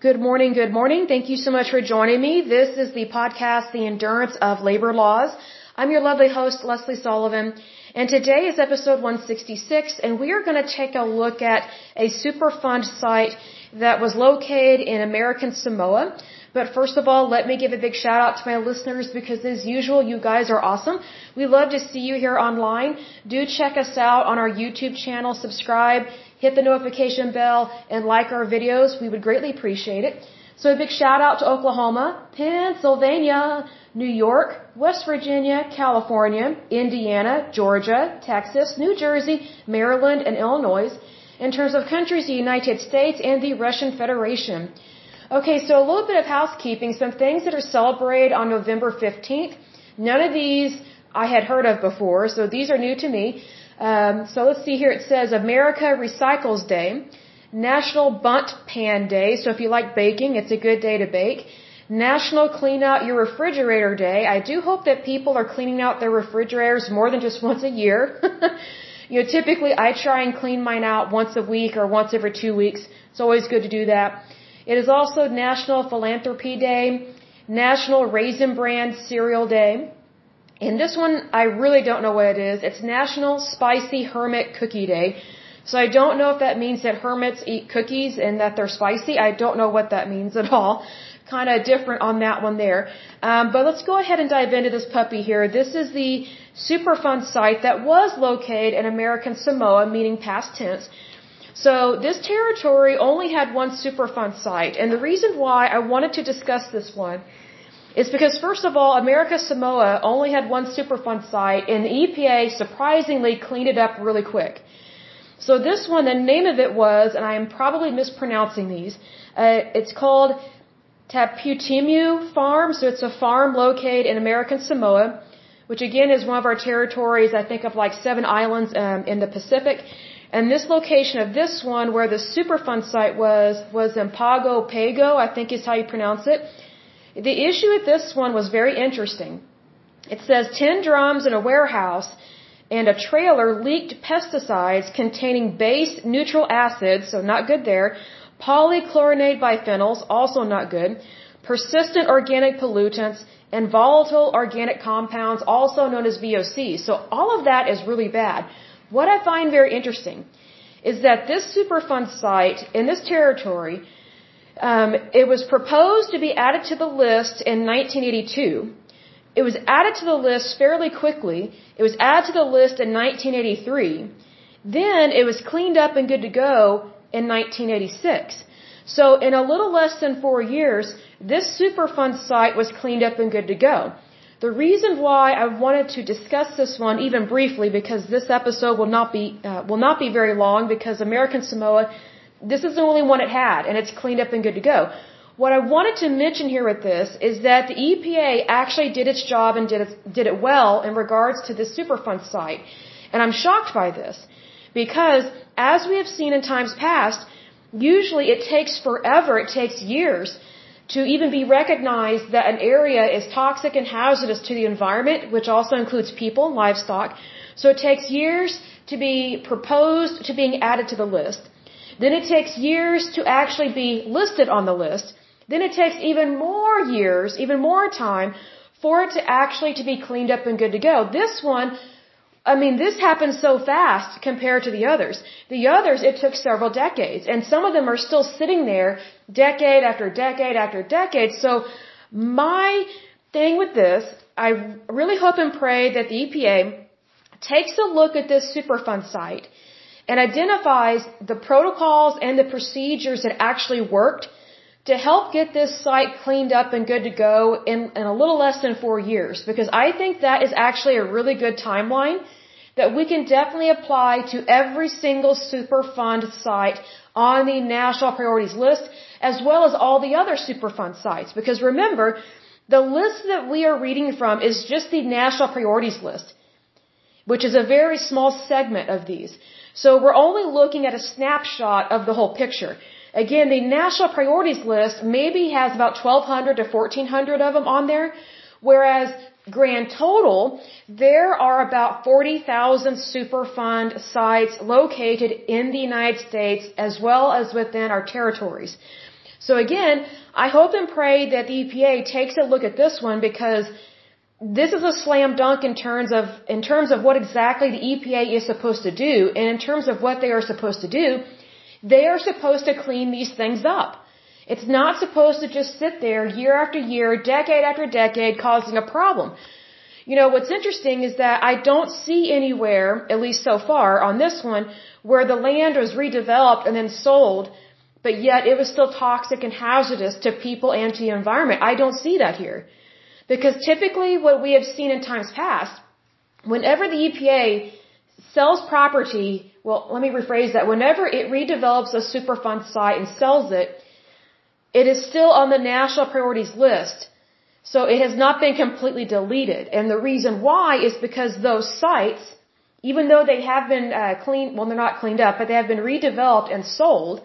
Good morning, good morning. Thank you so much for joining me. This is the podcast, The Endurance of Labor Laws. I'm your lovely host, Lesley Sullivan, and today is episode 166, and we are going to take a look at a Superfund site that was located in American Samoa. But first of all, let me give a big shout out to my listeners because as usual, you guys are awesome. We love to see you here online. Do check us out on our YouTube channel, subscribe, hit the notification bell, and like our videos. We would greatly appreciate it. So a big shout out to Oklahoma, Pennsylvania, New York, West Virginia, California, Indiana, Georgia, Texas, New Jersey, Maryland, and Illinois. In terms of countries, the United States and the Russian Federation. Okay, so a little bit of housekeeping, some things that are celebrated on November 15th. None of these I had heard of before, so these are new to me. Um, so let's see here. It says America Recycles Day, National Bundt Pan Day. So if you like baking, it's a good day to bake. National Clean Out Your Refrigerator Day. I do hope that people are cleaning out their refrigerators more than just once a year. you know, typically I try and clean mine out once a week or once every two weeks. It's always good to do that. It is also National Philanthropy Day, National Raisin Bran Cereal Day. And this one, I really don't know what it is. It's National Spicy Hermit Cookie Day. So I don't know if that means that hermits eat cookies and that they're spicy. I don't know what that means at all. Kind of different on that one there. Um, but let's go ahead and dive into this puppy here. This is the Superfund site that was located in American Samoa, meaning past tense. So this territory only had one Superfund site, and the reason why I wanted to discuss this one is because first of all, America Samoa only had one Superfund site, and the EPA surprisingly cleaned it up really quick. So this one, the name of it was, and I am probably mispronouncing these, uh, it's called Taputimu Farm, so it's a farm located in American Samoa, which again is one of our territories, I think of like seven islands um, in the Pacific. And this location of this one, where the Superfund site was, was in Pago Pago, I think is how you pronounce it. The issue with this one was very interesting. It says 10 drums in a warehouse and a trailer leaked pesticides containing base neutral acids, so not good there, polychlorinated biphenyls, also not good, persistent organic pollutants, and volatile organic compounds, also known as VOCs. So all of that is really bad. What I find very interesting is that this Superfund site in this territory, um, it was proposed to be added to the list in 1982. It was added to the list fairly quickly. It was added to the list in 1983. Then it was cleaned up and good to go in 1986. So in a little less than four years, this Superfund site was cleaned up and good to go. The reason why I wanted to discuss this one even briefly, because this episode will not be uh, will not be very long, because American Samoa, this is the only one it had, and it's cleaned up and good to go. What I wanted to mention here with this is that the EPA actually did its job and did it, did it well in regards to this Superfund site, and I'm shocked by this because, as we have seen in times past, usually it takes forever, it takes years to even be recognized that an area is toxic and hazardous to the environment, which also includes people and livestock. So it takes years to be proposed to being added to the list. Then it takes years to actually be listed on the list. Then it takes even more years, even more time for it to actually to be cleaned up and good to go. This one I mean, this happened so fast compared to the others. The others, it took several decades, and some of them are still sitting there decade after decade after decade. So, my thing with this, I really hope and pray that the EPA takes a look at this Superfund site and identifies the protocols and the procedures that actually worked to help get this site cleaned up and good to go in, in a little less than four years. Because I think that is actually a really good timeline that we can definitely apply to every single Superfund site on the national priorities list, as well as all the other Superfund sites. Because remember, the list that we are reading from is just the national priorities list, which is a very small segment of these. So we're only looking at a snapshot of the whole picture. Again, the national priorities list maybe has about 1200 to 1400 of them on there, whereas grand total, there are about 40,000 Superfund sites located in the United States as well as within our territories. So again, I hope and pray that the EPA takes a look at this one because this is a slam dunk in terms of in terms of what exactly the EPA is supposed to do. And in terms of what they are supposed to do they are supposed to clean these things up. It's not supposed to just sit there year after year decade after decade causing a problem. You know what's interesting is that I don't see anywhere at least so far on this one where the land was redeveloped and then sold but yet it was still toxic and hazardous to people and to the environment. I don't see that here because typically what we have seen in times past, whenever the EPA sells property, well, let me rephrase that, whenever it redevelops a Superfund site and sells it, it is still on the national priorities list. So it has not been completely deleted. And the reason why is because those sites, even though they have been uh, cleaned, well, they're not cleaned up, but they have been redeveloped and sold,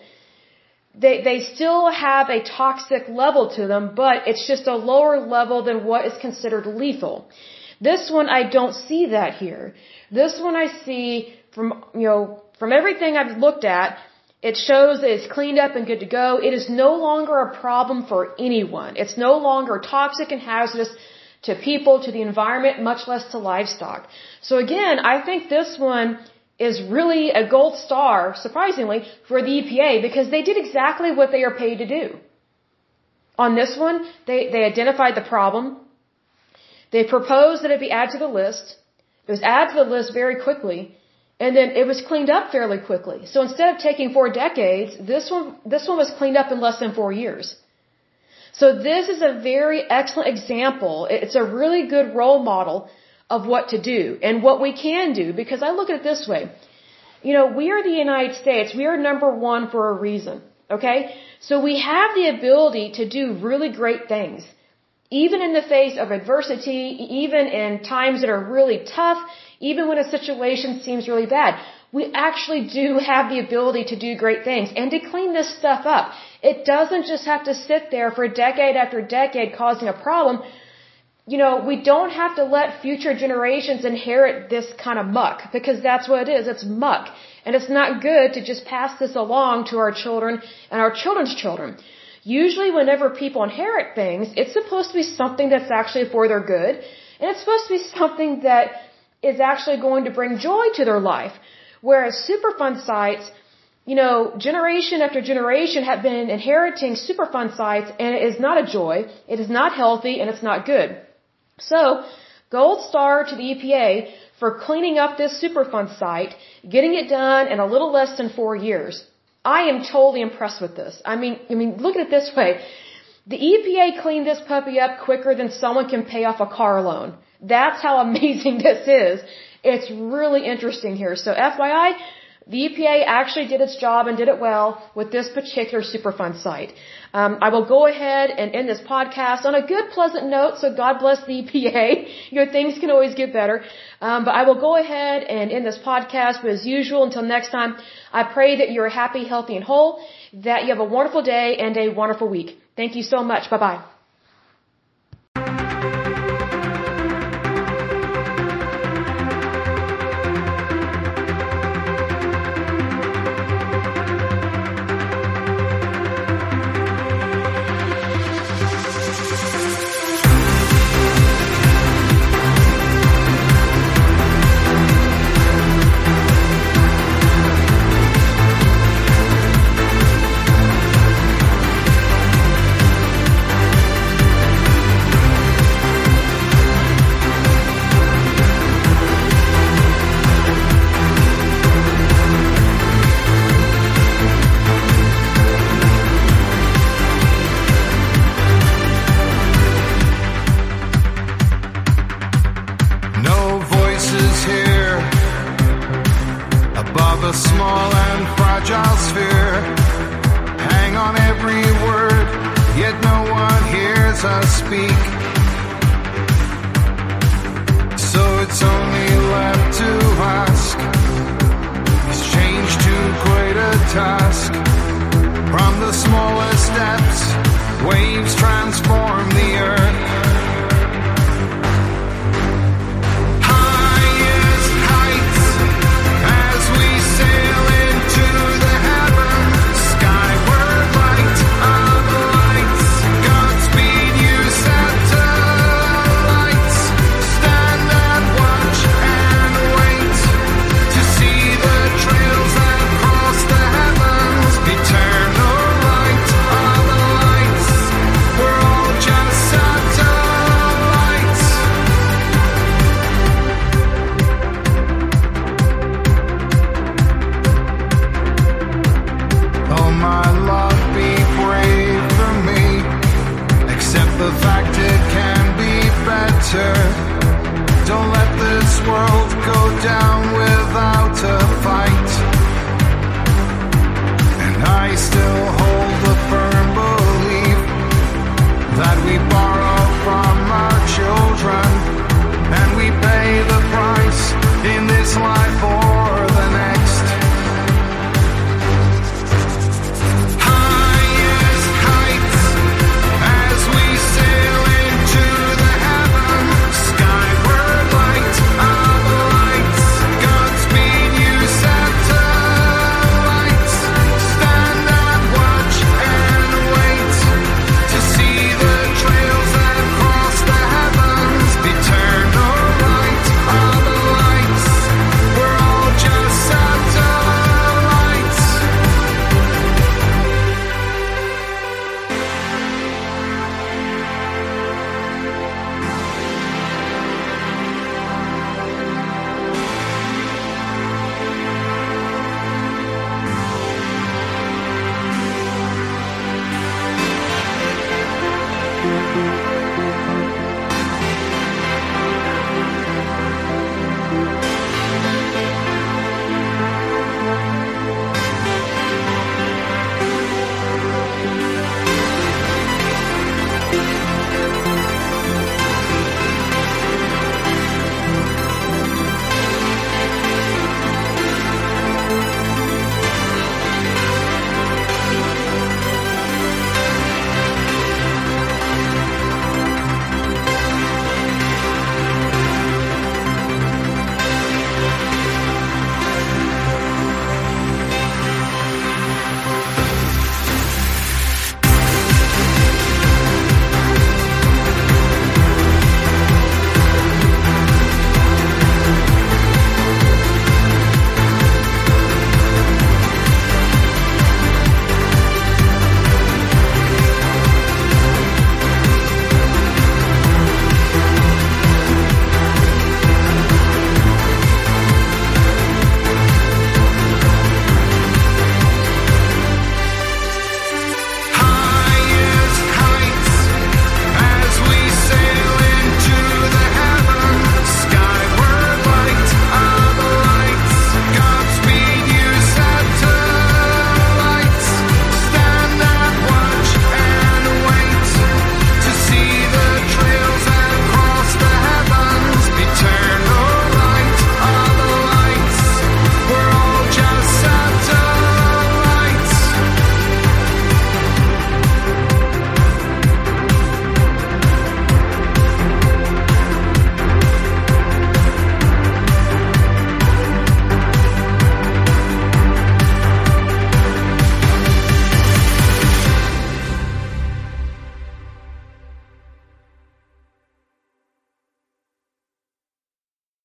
they they still have a toxic level to them, but it's just a lower level than what is considered lethal. This one I don't see that here. This one I see from you know from everything I've looked at, it shows that it's cleaned up and good to go. It is no longer a problem for anyone. It's no longer toxic and hazardous to people, to the environment, much less to livestock. So again, I think this one is really a gold star, surprisingly, for the EPA because they did exactly what they are paid to do. On this one, they, they identified the problem. They proposed that it be added to the list. It was added to the list very quickly. And then it was cleaned up fairly quickly. So instead of taking four decades, this one, this one was cleaned up in less than four years. So this is a very excellent example. It's a really good role model of what to do and what we can do because I look at it this way. You know, we are the United States. We are number one for a reason. Okay? So we have the ability to do really great things. Even in the face of adversity, even in times that are really tough, even when a situation seems really bad, we actually do have the ability to do great things and to clean this stuff up. It doesn't just have to sit there for decade after decade causing a problem you know, we don't have to let future generations inherit this kind of muck because that's what it is. It's muck. And it's not good to just pass this along to our children and our children's children. Usually whenever people inherit things, it's supposed to be something that's actually for their good. And it's supposed to be something that is actually going to bring joy to their life. Whereas Superfund sites, you know, generation after generation have been inheriting Superfund sites and it is not a joy, it is not healthy, and it's not good. So, gold star to the EPA for cleaning up this Superfund site, getting it done in a little less than four years. I am totally impressed with this. I mean, I mean, look at it this way. The EPA cleaned this puppy up quicker than someone can pay off a car loan. That's how amazing this is. It's really interesting here. So FYI, the EPA actually did its job and did it well with this particular Superfund site. Um, I will go ahead and end this podcast on a good, pleasant note. So God bless the EPA. Your things can always get better. Um, but I will go ahead and end this podcast. But as usual, until next time, I pray that you're happy, healthy, and whole. That you have a wonderful day and a wonderful week. Thank you so much. Bye bye. I speak. So it's only left to ask. It's changed to quite a task? From the smallest depths, waves transform the earth.